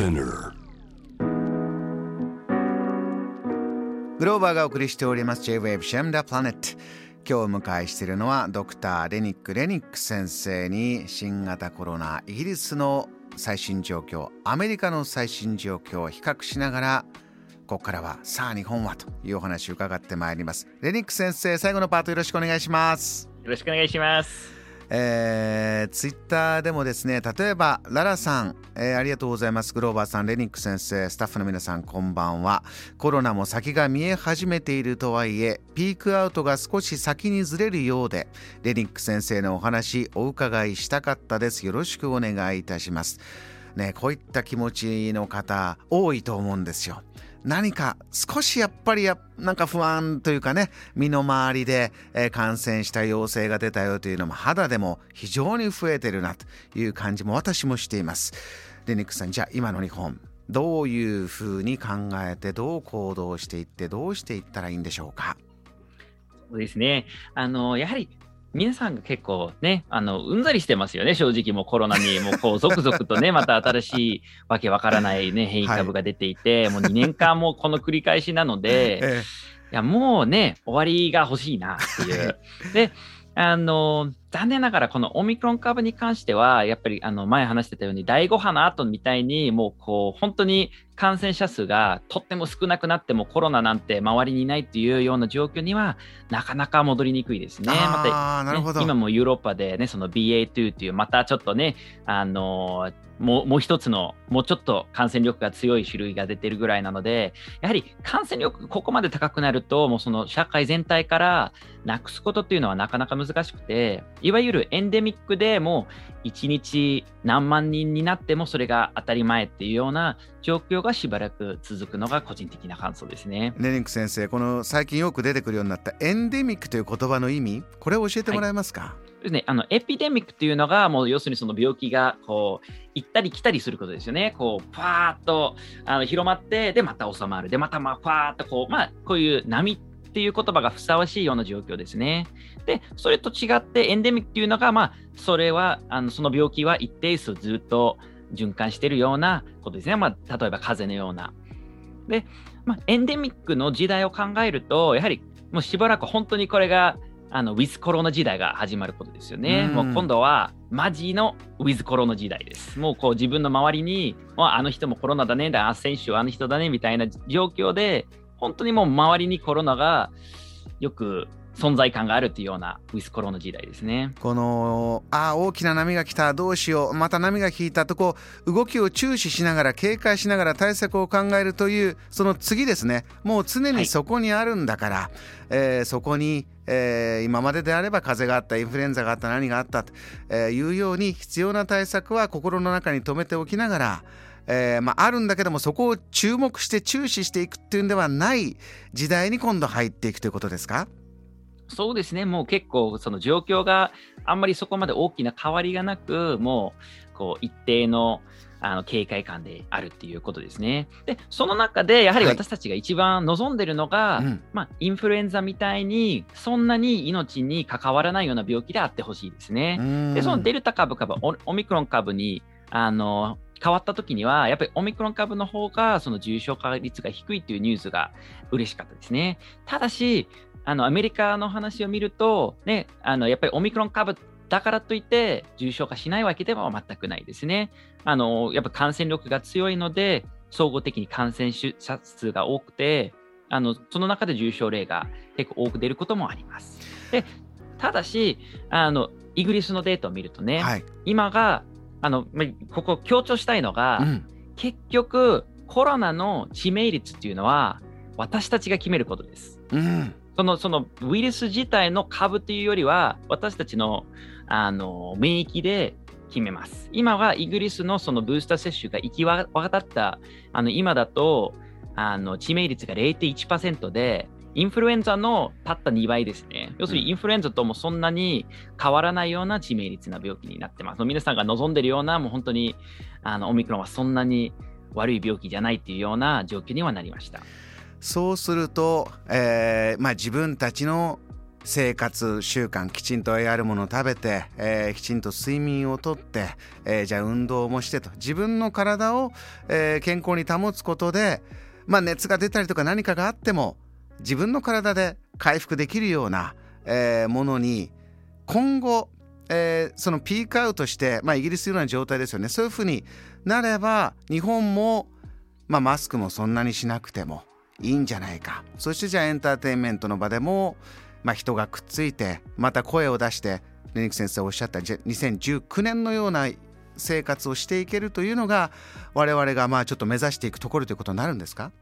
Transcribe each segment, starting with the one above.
Spinner. グローバーがお送りしております。J-Wave シェムダプラネット今日お迎えしているのはドクターレニック・レニック先生に新型コロナイギリスの最新状況アメリカの最新状況を比較しながらここからはさあ日本はというお話を伺ってまいります。レニック先生最後のパートよろしくお願いします。よろしくお願いしますえー、ツイッターでもですね例えばララさん、えー、ありがとうございます。グローバーさんレニック先生スタッフの皆さんこんばんは。コロナも先が見え始めているとはいえピークアウトが少し先にずれるようでレニック先生のお話お伺いしたかったです。よろしくお願いいたします。ねこういった気持ちの方多いと思うんですよ。何か少しやっぱりやなんか不安というかね身の回りで、え、感染した陽性が出たよというのも肌でも非常に増えてるなという感じも私もしています。でニックさんじゃあ今の日本どういうふうに考えてどう行動していってどうしていったらいいんでしょうか？そうですね。あのやはり皆さんが結構ね、あの、うんざりしてますよね、正直もうコロナに、もうこう、続々とね、また新しいわけわからないね、変異株が出ていて、はい、もう2年間もこの繰り返しなので、ええ、いや、もうね、終わりが欲しいなっていう。で、あの、残念ながらこのオミクロン株に関しては、やっぱりあの前話してたように、第5波の後みたいに、もうこう、本当に感染者数がとっても少なくなってもコロナなんて周りにいないっていうような状況には、なかなか戻りにくいですね。また、ね、今もヨーロッパでね、その BA.2 っていう、またちょっとね、あのもうもう一つの、もうちょっと感染力が強い種類が出てるぐらいなので、やはり感染力、ここまで高くなると、もうその社会全体からなくすことっていうのはなかなか難しくて、いわゆるエンデミックでもう1日何万人になってもそれが当たり前っていうような状況がしばらく続くのが個人的な感想ですね。レニック先生、この最近よく出てくるようになったエンデミックという言葉の意味、これを教えてもらえますか、はいですね、あのエピデミックっていうのが、もう要するにその病気がこう行ったり来たりすることですよね。こう、パーッとあの広まって、で、また収まる。で、またまあ、パーッとこう、まあ、こういう波っていう言葉がふさわしいような状況ですね。で、それと違って、エンデミックっていうのが、まあ、それは、あのその病気は一定数ずっと循環しているようなことですね。まあ、例えば風邪のような。で、まあ、エンデミックの時代を考えると、やはりもうしばらく本当にこれがあのウィズコロナ時代が始まることですよね。うもう今度はマジのウィズコロナ時代です。もうこう自分の周りに、あの人もコロナだね、だ選手はあの人だねみたいな状況で、本当にもう周りにコロナがよく存在感があるっていうようなウィスコロの時代ですね。このあ大きな波が来たどうしようまた波が引いたとこう動きを注視しながら警戒しながら対策を考えるというその次ですねもう常にそこにあるんだから、はい、えー、そこに、えー、今までであれば風邪があったインフルエンザがあった何があったというように必要な対策は心の中に留めておきながらえー、まあ、あるんだけどもそこを注目して注視していくっていうんではない時代に今度入っていくということですか？そうですね、もう結構その状況があんまりそこまで大きな変わりがなく、もうこう一定のあの警戒感であるっていうことですね。で、その中でやはり私たちが一番望んでるのが、はいまあ、インフルエンザみたいにそんなに命に関わらないような病気であってほしいですね。で、そのデルタ株株、オミクロン株にあの変わった時には、やっぱりオミクロン株の方がその重症化率が低いっていうニュースが嬉しかったですね。ただし、あのアメリカの話を見ると、ね、あのやっぱりオミクロン株だからといって重症化しないわけでは全くないですね。あのやっぱ感染力が強いので、総合的に感染者数が多くて、あのその中で重症例が結構多く出ることもあります。でただしあの、イギリスのデータを見るとね、はい、今があの、ここ強調したいのが、うん、結局、コロナの致命率っていうのは、私たちが決めることです。うんそのそのウイルス自体の株っていうよりは、私たちのあの免疫で決めます。今はイギリスのそのブースター接種が行き渡ったあの今だとあの致命率が0.1%で、インフルエンザのたった2倍ですね。要するにインフルエンザともそんなに変わらないような致命率な病気になってます。皆さんが望んでるような、もう本当にあのオミクロンはそんなに悪い病気じゃないっていうような状況にはなりました。そうすると、えーまあ、自分たちの生活習慣きちんと栄養あるものを食べて、えー、きちんと睡眠をとって、えー、じゃあ運動もしてと自分の体を、えー、健康に保つことで、まあ、熱が出たりとか何かがあっても自分の体で回復できるような、えー、ものに今後、えー、そのピークアウトして、まあ、イギリスのような状態ですよね。そういうふうになれば日本も、まあ、マスクもそんなにしなくてもいいんじゃないか。そしてじゃあエンターテインメントの場でもまあ、人がくっついてまた声を出してレニック先生おっしゃった2019年のような生活をしていけるというのが我々がまあちょっと目指していくところということになるんですか？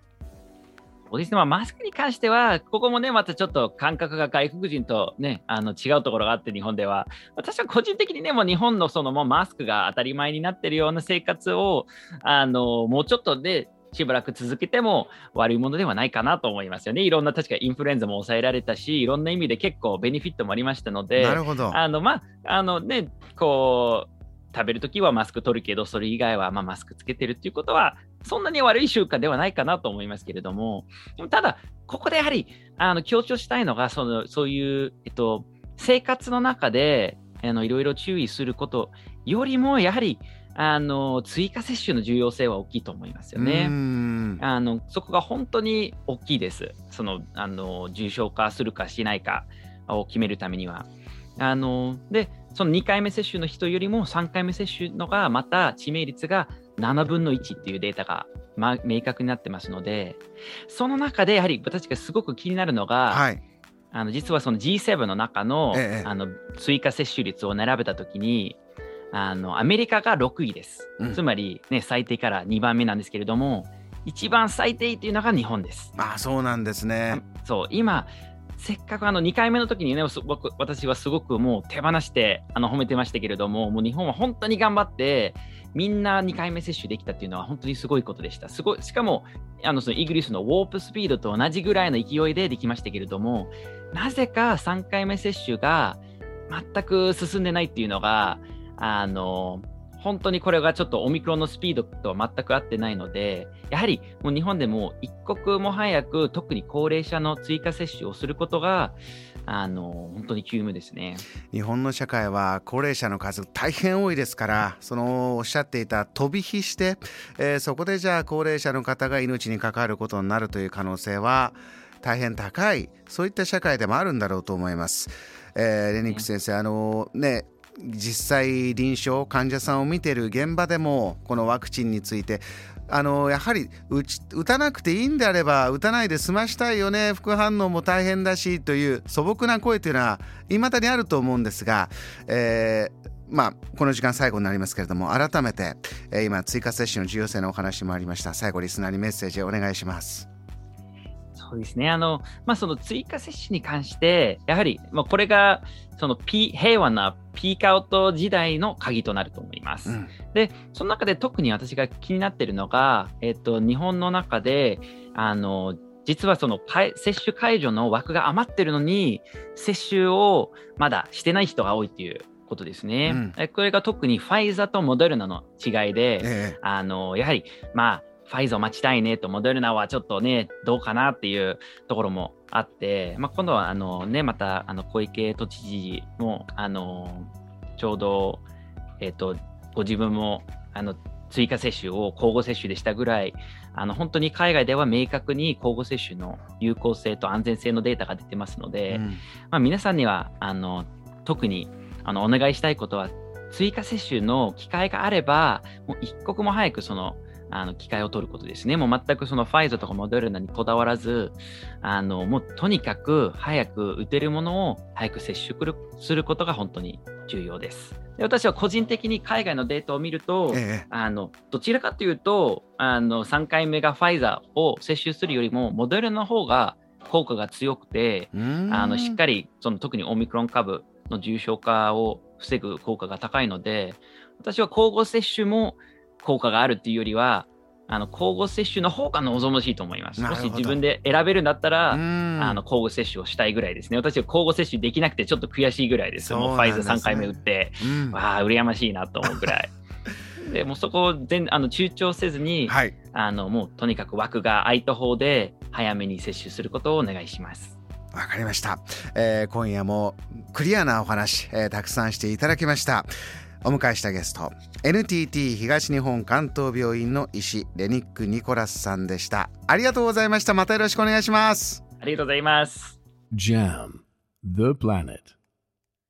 そうですね、まあ、マスクに関しては、ここもね、またちょっと感覚が外国人とね、あの違うところがあって、日本では。私は個人的にね、もう日本のそのもうマスクが当たり前になってるような生活を、あのもうちょっとで、しばらく続けても悪いものではないかなと思いますよね。いろんな確かインフルエンザも抑えられたし、いろんな意味で結構ベネフィットもありましたので、なるほど。あの、まあ、あのね、こう、食べるときはマスク取るけど、それ以外はまマスクつけてるっていうことは、そんなに悪い習慣ではないかなと思いますけれども、ただ、ここでやはりあの強調したいのが、そのそういう、えっと、生活の中であのいろいろ注意することよりも、やはりあの追加接種の重要性は大きいと思いますよね。あのそこが本当に大きいです。そのあの重症化するかしないかを決めるためには。あのでその2回目接種の人よりも3回目接種のがまた致命率が7分の1っていうデータが、ま、明確になってますのでその中でやはり私がすごく気になるのが、はい、あの実はその G7 の中のええ、あの追加接種率を並べた時にあのアメリカが6位です、うん、つまり、ね、最低から2番目なんですけれども一番最低というのが日本です。あそうなんですね。そう。今せっかくあの2回目の時にね僕私はすごくもう手放してあの褒めてましたけれどももう日本は本当に頑張ってみんな2回目接種できたっていうのは本当にすごいことでした。すごいしかもあのそのイギリスのウォープスピードと同じぐらいの勢いでできましたけれどもなぜか3回目接種が全く進んでないっていうのがあの本当にこれがちょっとオミクロンのスピードとは全く合ってないので、やはりもう日本でも一刻も早く、特に高齢者の追加接種をすることが、あの本当に急務ですね日本の社会は高齢者の数大変多いですからそのおっしゃっていた飛び火して、えー、そこでじゃあ高齢者の方が命に関わることになるという可能性は大変高いそういった社会でもあるんだろうと思います。えー、レニック先生、あのね実際臨床患者さんを見てる現場でもこのワクチンについてあのやはり打たなくていいんであれば打たないで済ましたいよね副反応も大変だしという素朴な声というのはいまだにあると思うんですが、えーまあ、この時間最後になりますけれども改めて、えー、今追加接種の重要性のお話もありました最後リスナーにメッセージをお願いします。そうですね。あの、まあ、その追加接種に関して、やはり、まあ、これが、その、P、平和なピークアウト時代の鍵となると思います。うん、で、その中で特に私が気になっているのが、えっと、日本の中で、あの、実はその接種解除の枠が余ってるのに、接種をまだしてない人が多いっていうことですね。うん、これが特にファイザーとモデルナの違いで、ええ、あのやはり、まあ、ファイザー待ちたいねと、モデルナはちょっとね、どうかなっていうところもあって、まあ、今度はあの、ね、またあの小池都知事もあのちょうど、えーと、ご自分もあの追加接種を交互接種でしたぐらい、あの本当に海外では明確に交互接種の有効性と安全性のデータが出てますので、うん、まあ、皆さんにはあの特にあのお願いしたいことは、追加接種の機会があれば、もう一刻も早くそのあの機会を取ることですね。もう全くそのファイザーとかモデルナにこだわらず、あのもうとにかく早く打てるものを早く接種することが本当に重要です。で私は個人的に海外のデータを見ると、ええ、あのどちらかというとあの3回目がファイザーを接種するよりもモデルナの方が効果が強くてあのしっかりその特にオミクロン株の重症化を防ぐ効果が高いので私は交互接種も効果があるっていうよりは、あの交互接種の方が望ましいと思います。もし自分で選べるんだったら、あの交互接種をしたいぐらいですね。私は交互接種できなくてちょっと悔しいぐらいです。もうファイザー3回目打って、うん、わあ、羨ましいなと思うぐらい。でもうそこを全あの躊躇せずに、はい、あのもうとにかく枠が空いた方で早めに接種することをお願いします。わかりました、えー、今夜もクリアなお話、えー、たくさんしていただきましたお迎えしたゲスト NTT 東日本関東病院の医師レニック・ニコラスさんでした。ありがとうございました。またよろしくお願いします。ありがとうございます。JAM The Planet